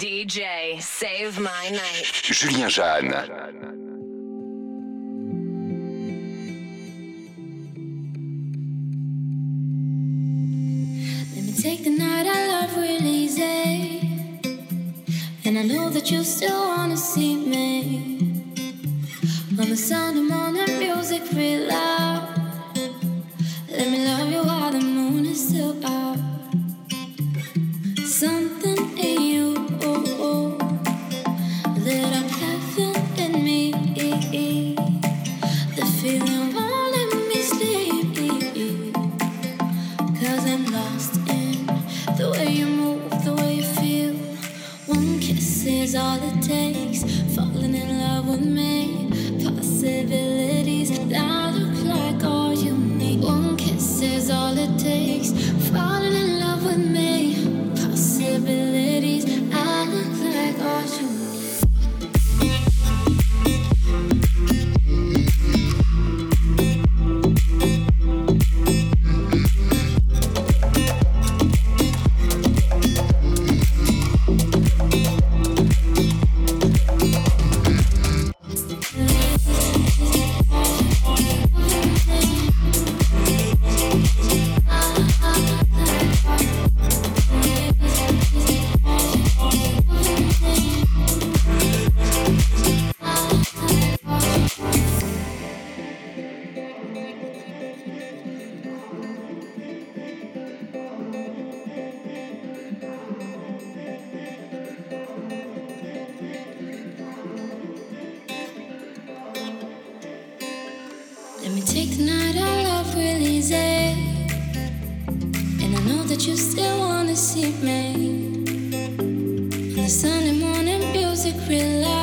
DJ, save my night. Julien Jeanne. Take the night I love easy And I know that you still wanna see me When the sound of morning music rain, the Sunday morning music relax.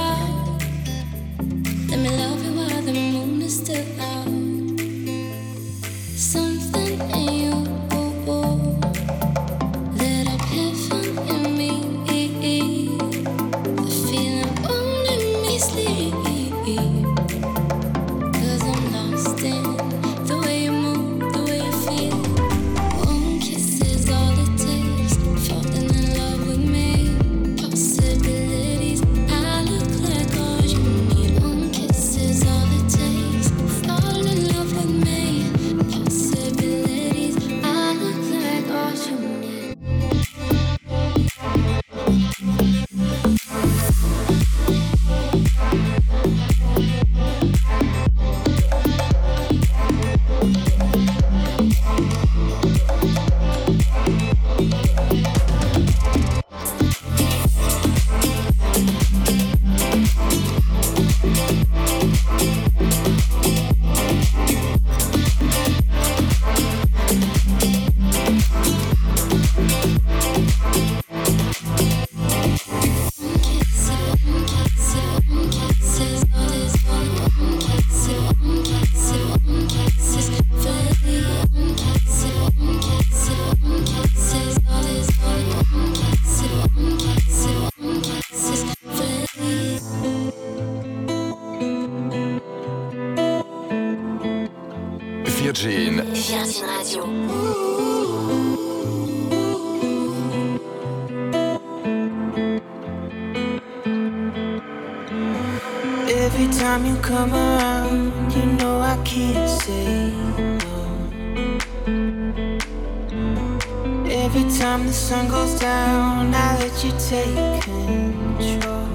Every time the sun goes down, I let you take control.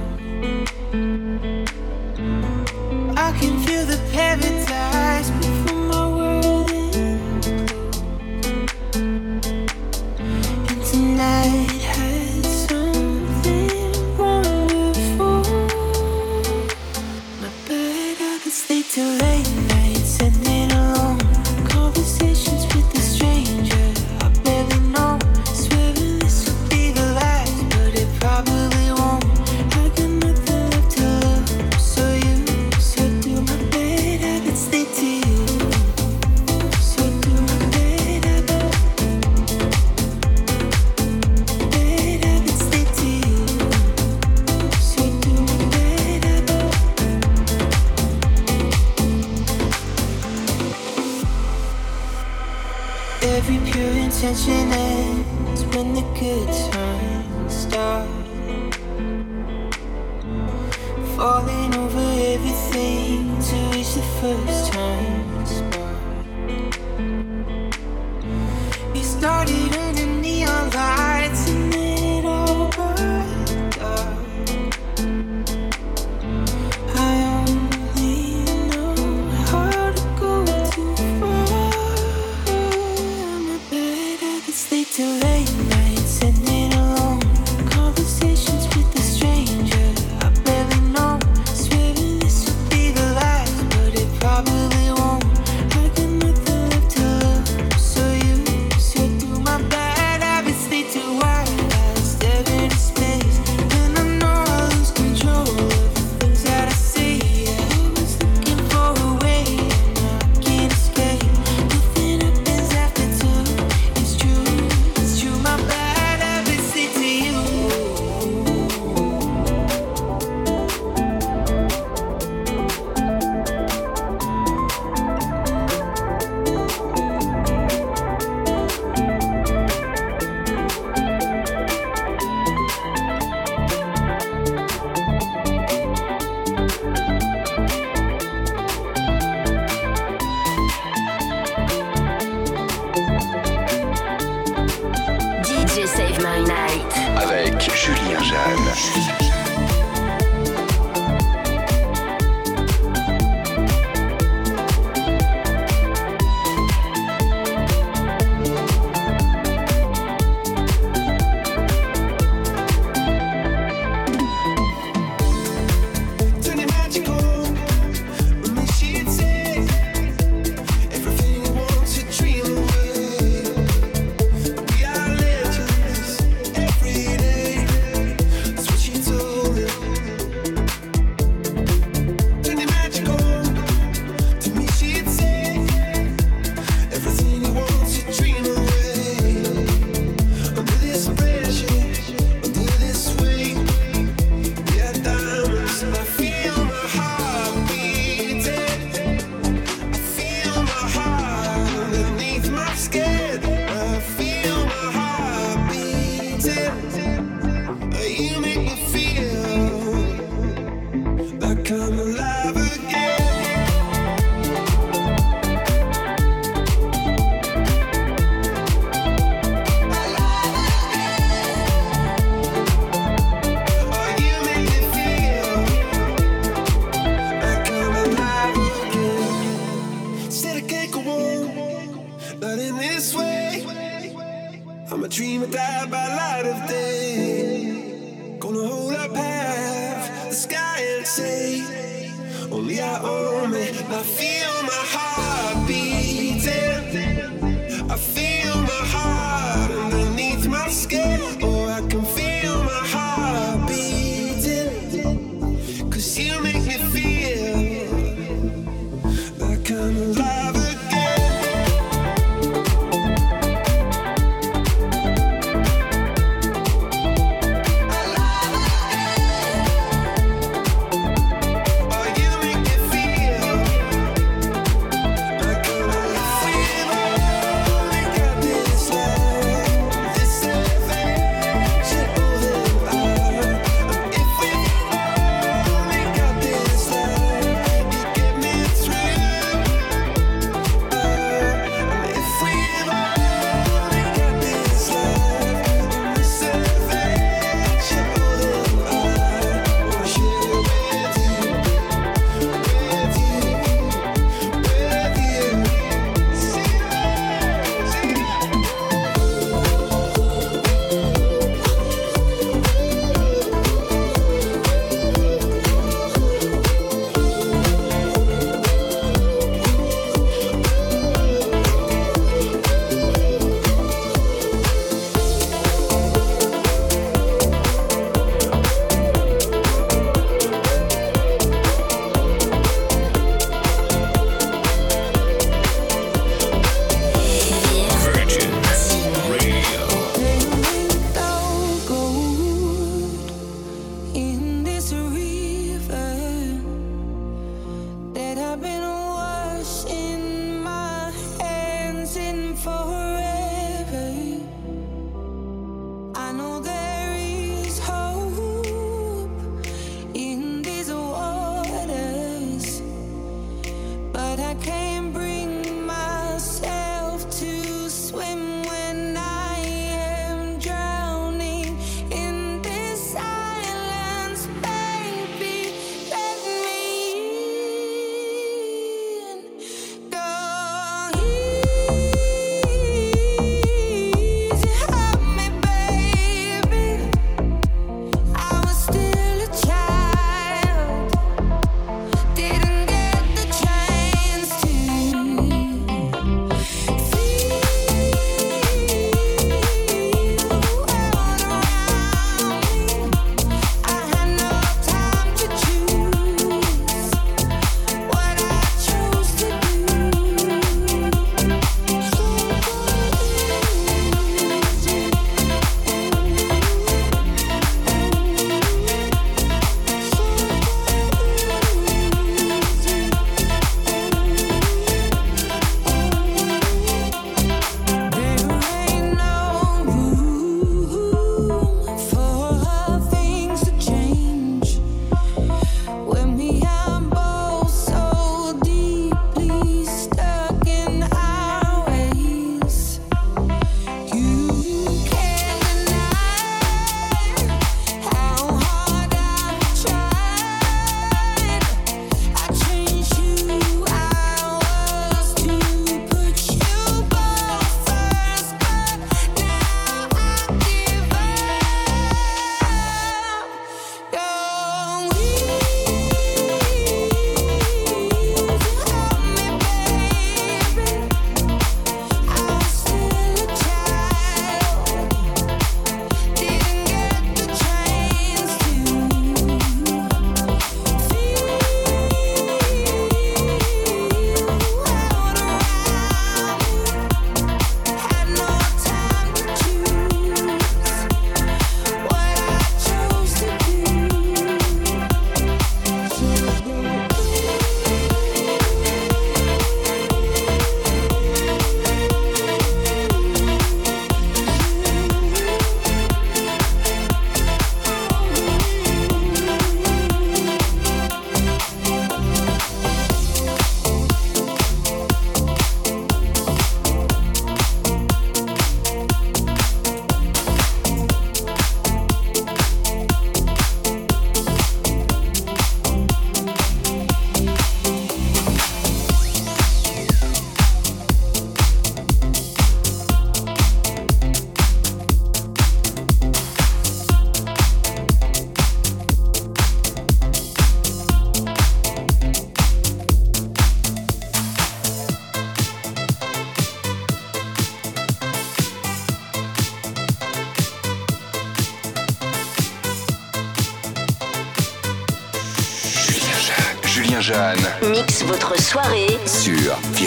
I can feel the paradise. starting this way. I'm a dreamer that by light of day. Gonna hold up half the sky and say, Only I own it. I feel my heart beating.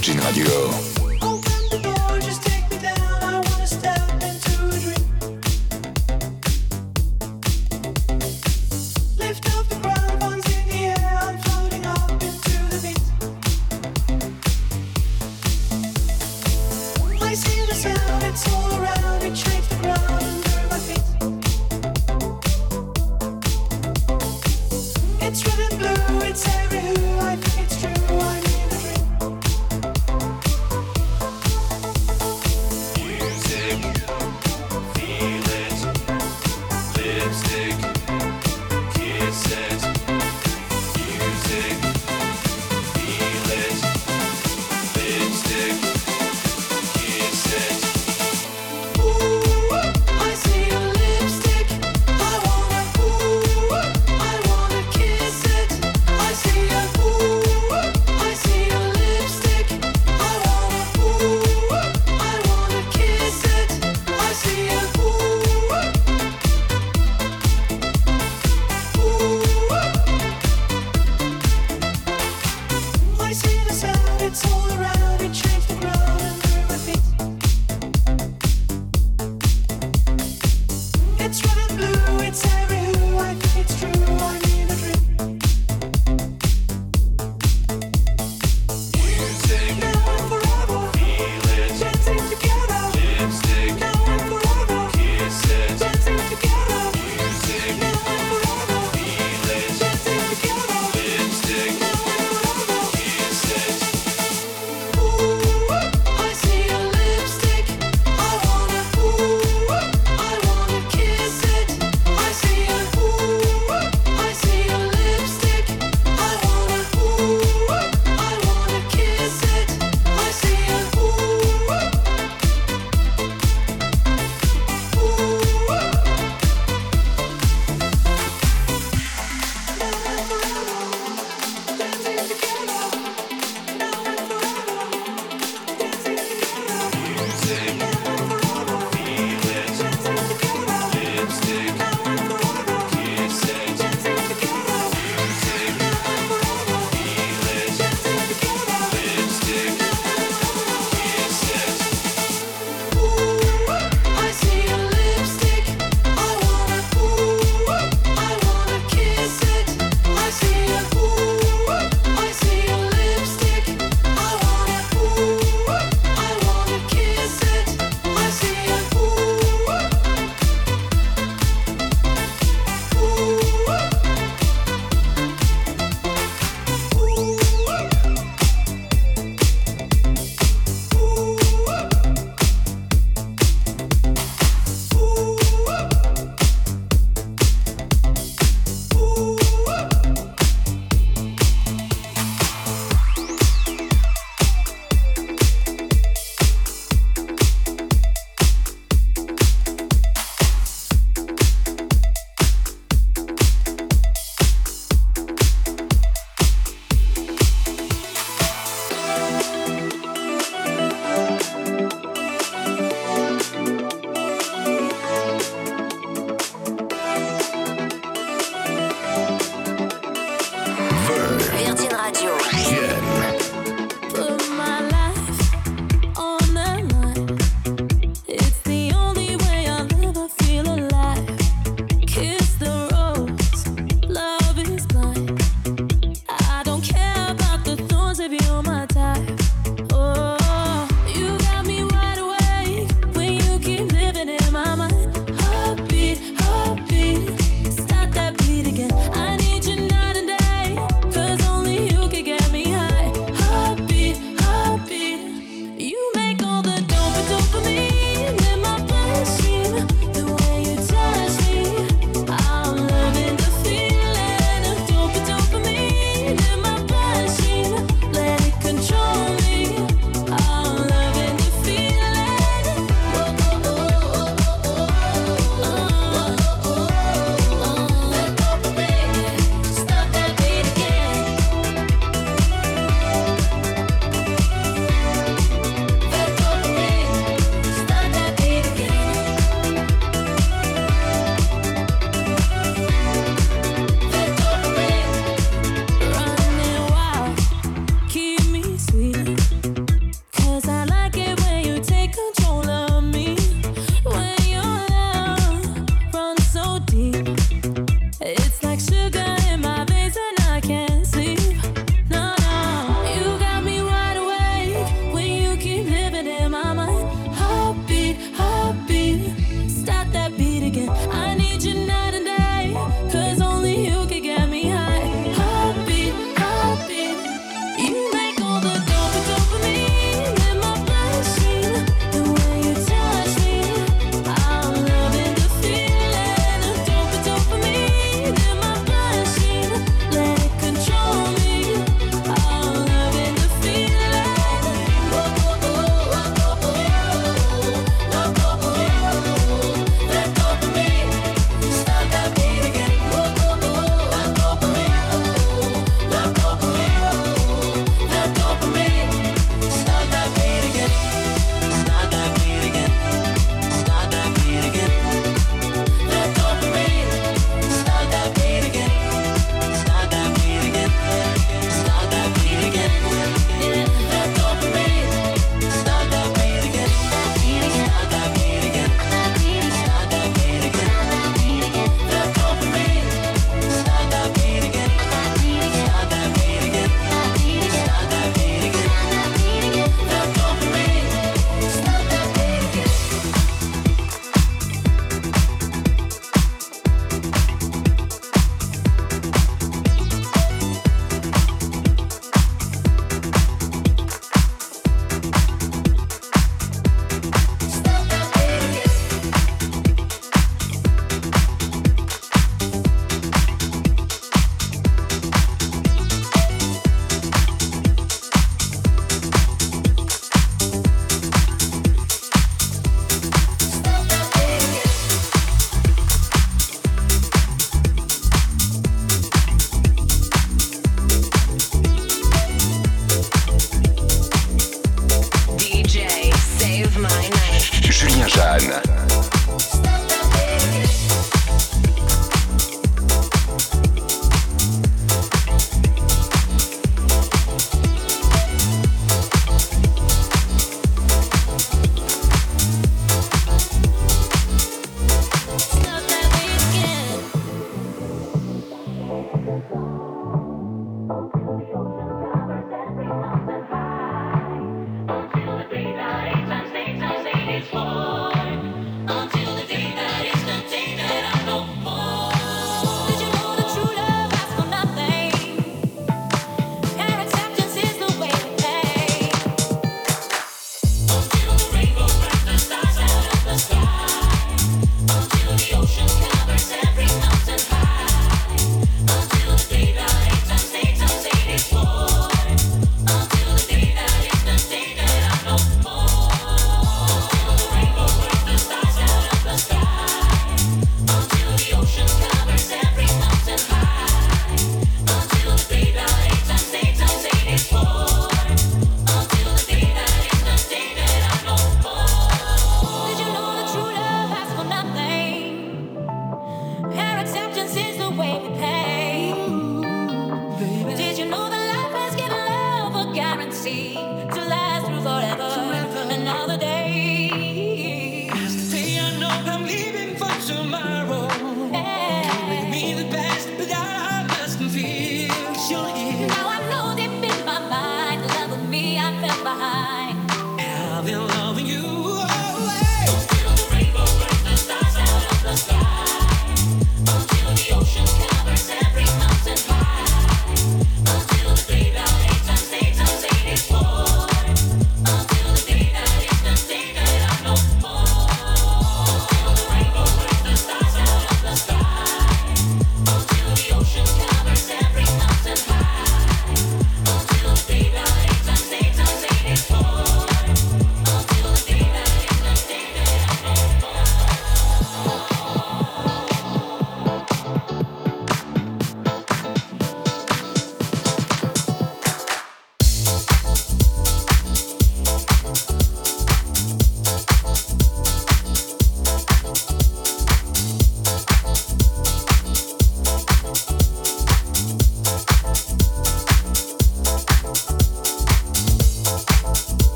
Virgin Radio.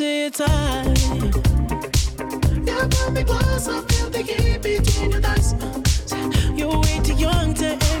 And make too last forever.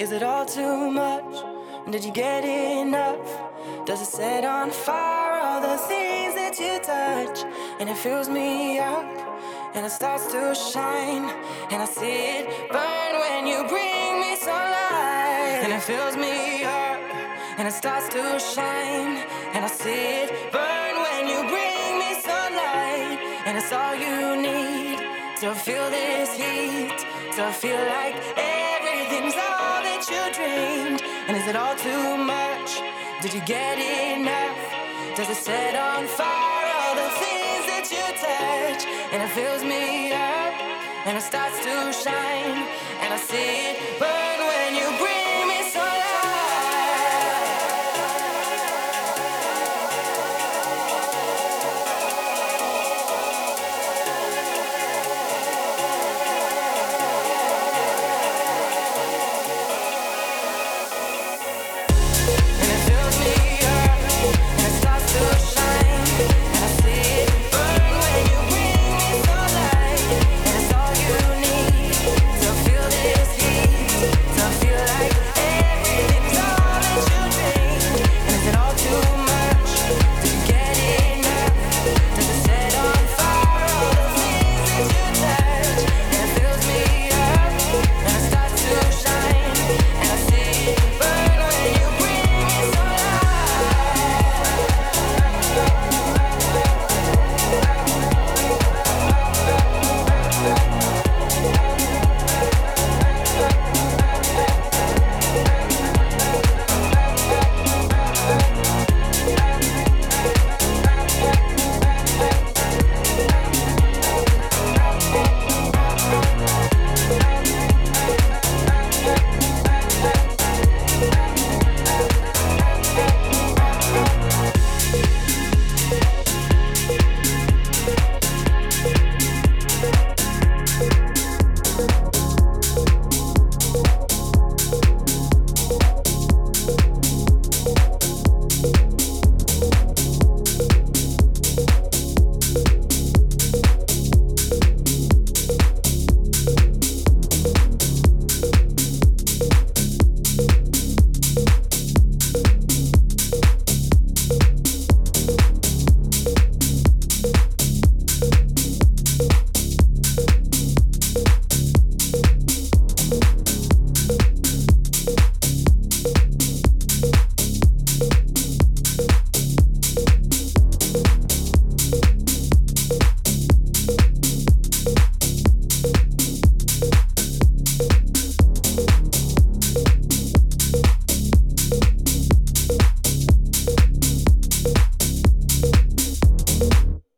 Is it all too much? Did you get enough? Does it set on fire all the things that you touch? And it fills me up and it starts to shine and I see it burn when you bring me sunlight and it fills me up and it starts to shine and I see it burn when you bring me sunlight and it's all you need to feel this heat to feel like everything's all you dreamed? And is it all too much? Did you get enough? Does it set on fire all the things that you touch? And it fills me up and it starts to shine and I see it burn